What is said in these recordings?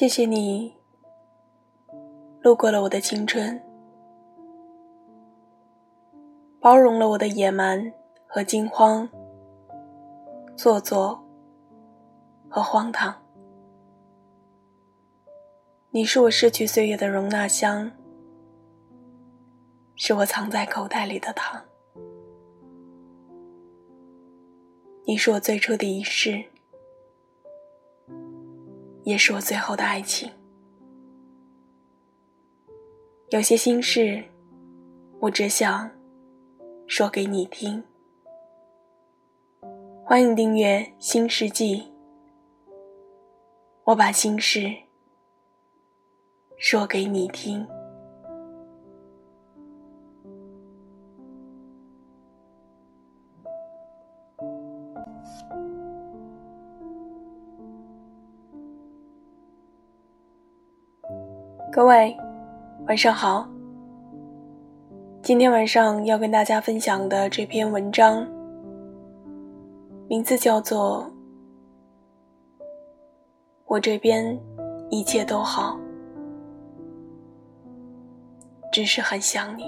谢谢你路过了我的青春，包容了我的野蛮和惊慌、做作和荒唐。你是我失去岁月的容纳箱，是我藏在口袋里的糖。你是我最初的仪式，也是我最后的爱情。有些心事，我只想说给你听。欢迎订阅《新世纪》，我把心事说给你听。各位，晚上好。今天晚上要跟大家分享的这篇文章，名字叫做《我这边一切都好，只是很想你》。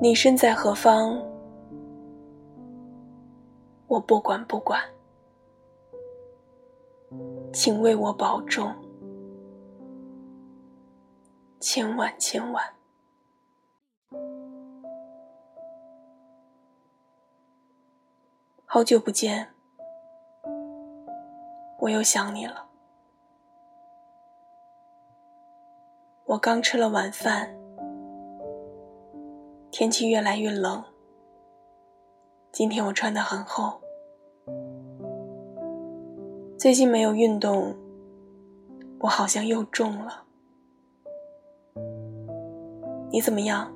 你身在何方，我不管不管。请为我保重，千万千万。好久不见，我又想你了。我刚吃了晚饭，天气越来越冷，今天我穿的很厚。最近没有运动，我好像又重了。你怎么样？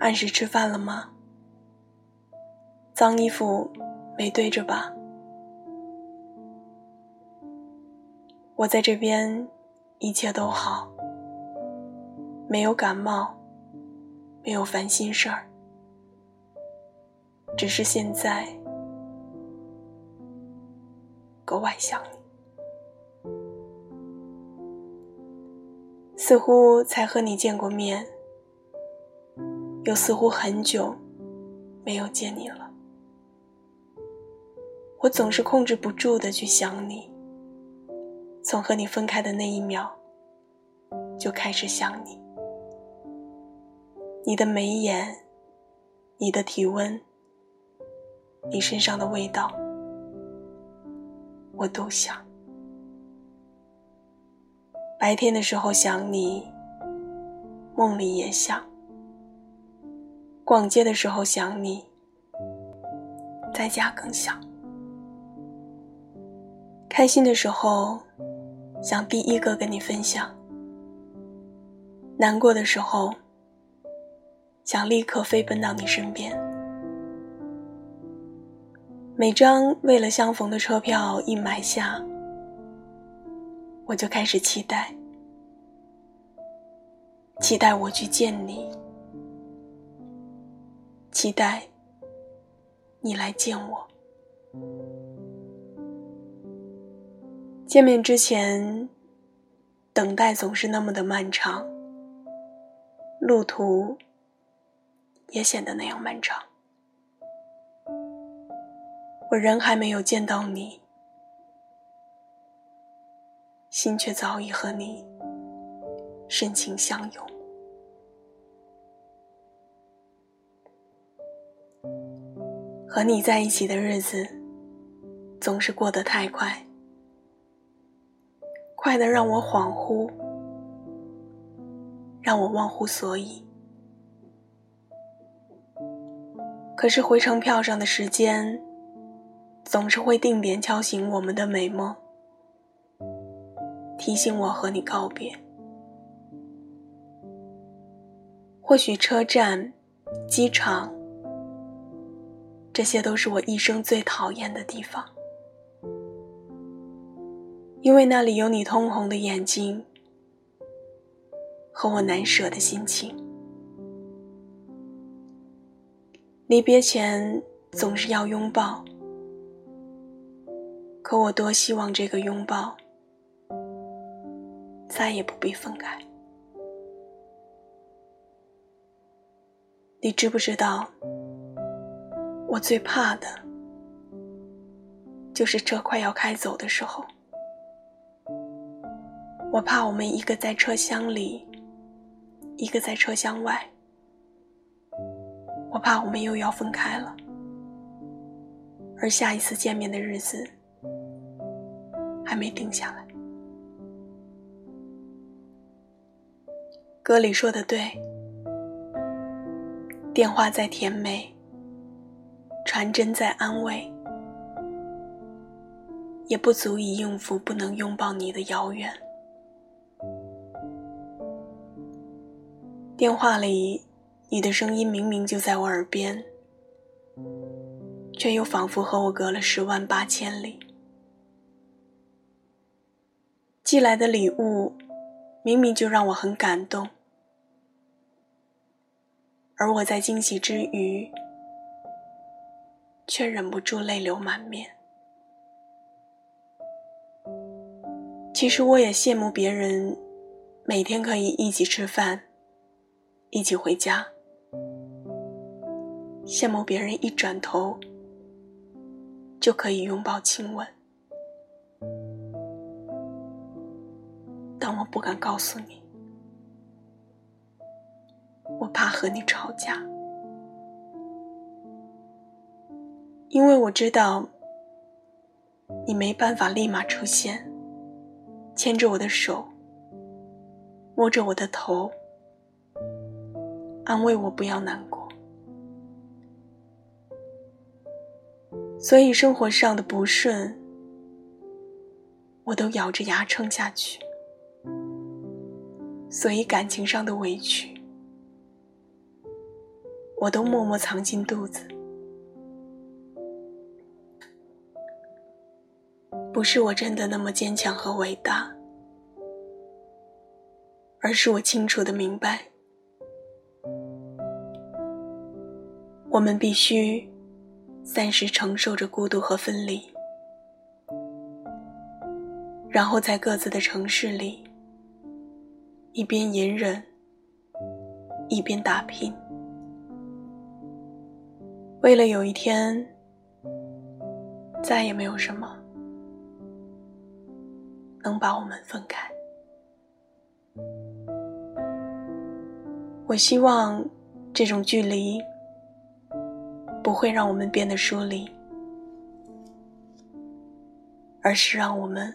按时吃饭了吗？脏衣服没堆着吧？我在这边一切都好，没有感冒，没有烦心事儿，只是现在。格外想你，似乎才和你见过面，又似乎很久没有见你了。我总是控制不住的去想你，从和你分开的那一秒就开始想你，你的眉眼，你的体温，你身上的味道。我都想，白天的时候想你，梦里也想；逛街的时候想你，在家更想；开心的时候想第一个跟你分享；难过的时候想立刻飞奔到你身边。每张为了相逢的车票一买下，我就开始期待，期待我去见你，期待你来见我。见面之前，等待总是那么的漫长，路途也显得那样漫长。我人还没有见到你，心却早已和你深情相拥。和你在一起的日子，总是过得太快，快的让我恍惚，让我忘乎所以。可是回程票上的时间。总是会定点敲醒我们的美梦，提醒我和你告别。或许车站、机场，这些都是我一生最讨厌的地方，因为那里有你通红的眼睛和我难舍的心情。离别前。总是要拥抱，可我多希望这个拥抱再也不必分开。你知不知道，我最怕的就是车快要开走的时候。我怕我们一个在车厢里，一个在车厢外。我怕我们又要分开了，而下一次见面的日子还没定下来。歌里说的对，电话再甜美，传真再安慰，也不足以应付不能拥抱你的遥远。电话里，你的声音明明就在我耳边，却又仿佛和我隔了十万八千里。寄来的礼物，明明就让我很感动，而我在惊喜之余，却忍不住泪流满面。其实我也羡慕别人，每天可以一起吃饭。一起回家，羡慕别人一转头就可以拥抱亲吻，但我不敢告诉你，我怕和你吵架，因为我知道你没办法立马出现，牵着我的手，摸着我的头。安慰我不要难过，所以生活上的不顺，我都咬着牙撑下去；所以感情上的委屈，我都默默藏进肚子。不是我真的那么坚强和伟大，而是我清楚的明白。我们必须暂时承受着孤独和分离，然后在各自的城市里，一边隐忍，一边打拼，为了有一天再也没有什么能把我们分开。我希望这种距离。不会让我们变得疏离，而是让我们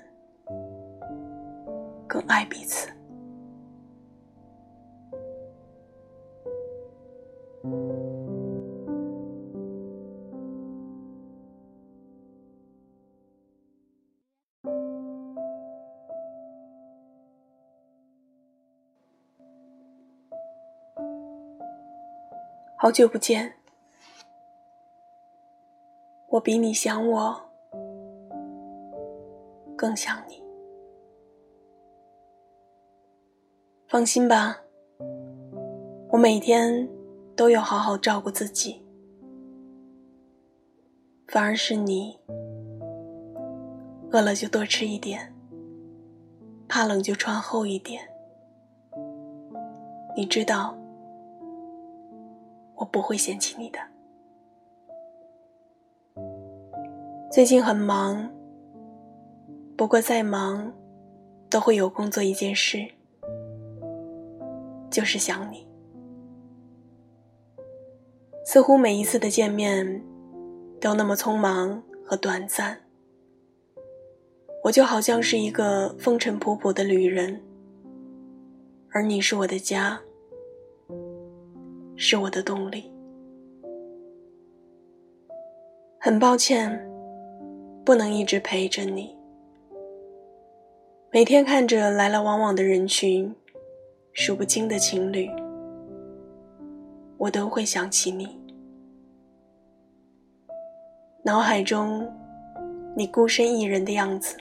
更爱彼此。好久不见。我比你想我更想你，放心吧，我每天都要好好照顾自己，反而是你，饿了就多吃一点，怕冷就穿厚一点，你知道，我不会嫌弃你的。最近很忙，不过再忙，都会有工作一件事，就是想你。似乎每一次的见面，都那么匆忙和短暂。我就好像是一个风尘仆仆的旅人，而你是我的家，是我的动力。很抱歉。不能一直陪着你，每天看着来来往往的人群，数不清的情侣，我都会想起你。脑海中你孤身一人的样子，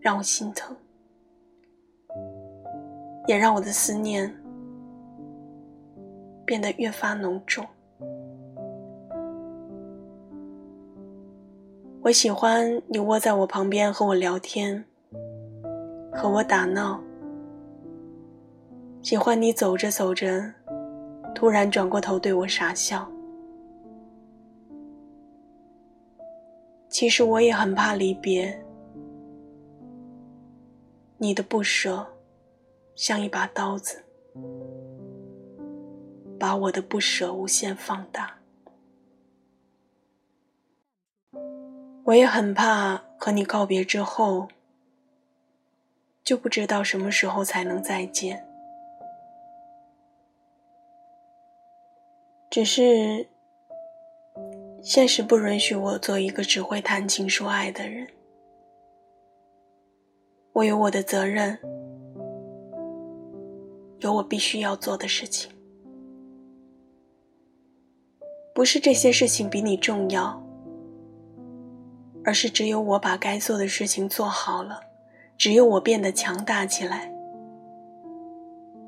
让我心疼，也让我的思念变得越发浓重。我喜欢你窝在我旁边和我聊天，和我打闹。喜欢你走着走着，突然转过头对我傻笑。其实我也很怕离别，你的不舍像一把刀子，把我的不舍无限放大。我也很怕和你告别之后，就不知道什么时候才能再见。只是。现实不允许我做一个只会谈情说爱的人。我有我的责任，有我必须要做的事情。不是这些事情比你重要，而是只有我把该做的事情做好了，只有我变得强大起来，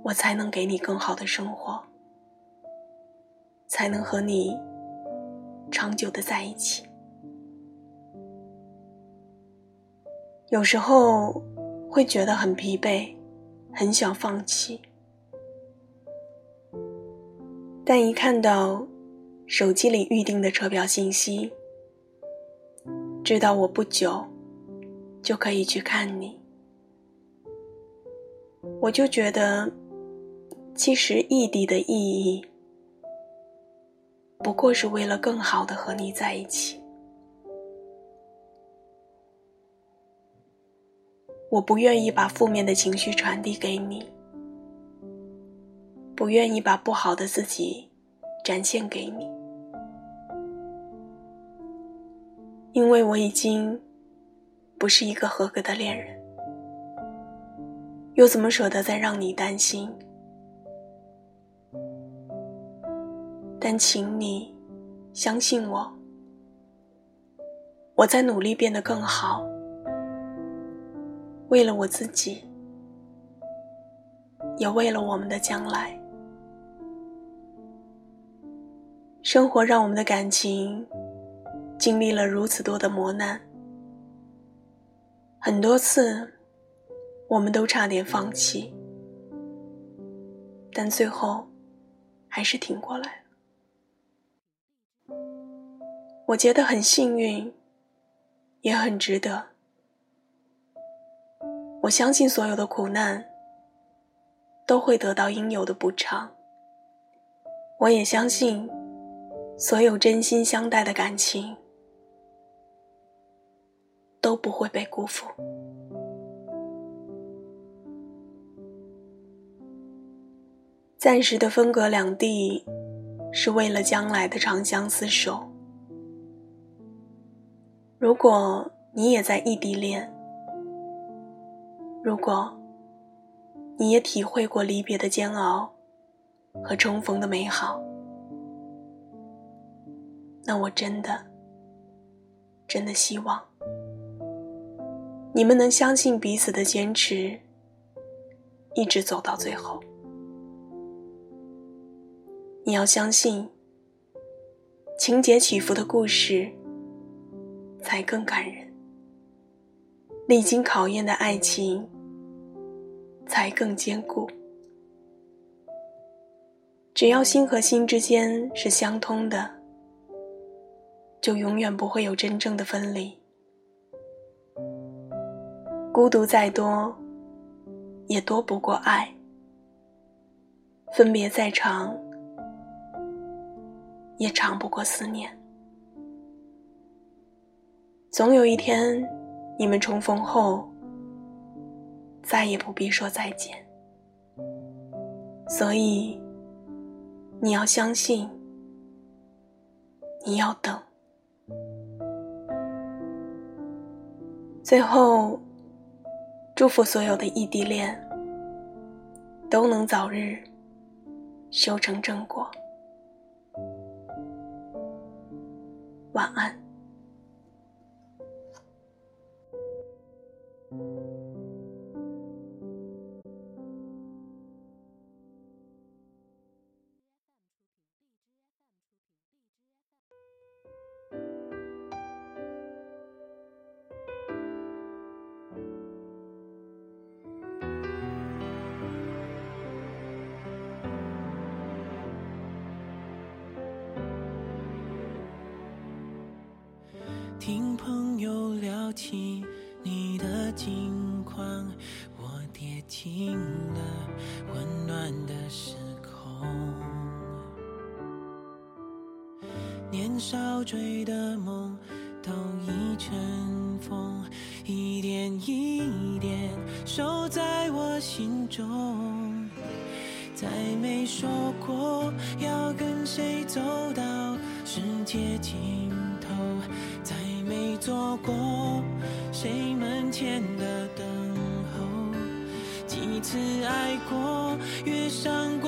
我才能给你更好的生活，才能和你。长久的在一起，有时候会觉得很疲惫，很想放弃，但一看到手机里预定的车票信息，知道我不久就可以去看你，我就觉得，其实异地的意义。不过是为了更好的和你在一起。我不愿意把负面的情绪传递给你，不愿意把不好的自己展现给你，因为我已经不是一个合格的恋人，又怎么舍得再让你担心？但请你相信我，我在努力变得更好，为了我自己，也为了我们的将来。生活让我们的感情经历了如此多的磨难，很多次我们都差点放弃，但最后还是挺过来了。我觉得很幸运，也很值得。我相信所有的苦难都会得到应有的补偿。我也相信，所有真心相待的感情都不会被辜负。暂时的分隔两地，是为了将来的长相厮守。如果你也在异地恋，如果你也体会过离别的煎熬和重逢的美好，那我真的真的希望你们能相信彼此的坚持，一直走到最后。你要相信情节起伏的故事。才更感人。历经考验的爱情，才更坚固。只要心和心之间是相通的，就永远不会有真正的分离。孤独再多，也多不过爱；分别再长，也长不过思念。总有一天，你们重逢后，再也不必说再见。所以，你要相信，你要等。最后，祝福所有的异地恋都能早日修成正果。晚安。听朋友聊起你的近况，我跌进了温暖的时空。年少追的梦都已成风，一点一点收在我心中。再没说过要跟谁走到世界尽头，错过谁门前的等候。几次爱过，越伤过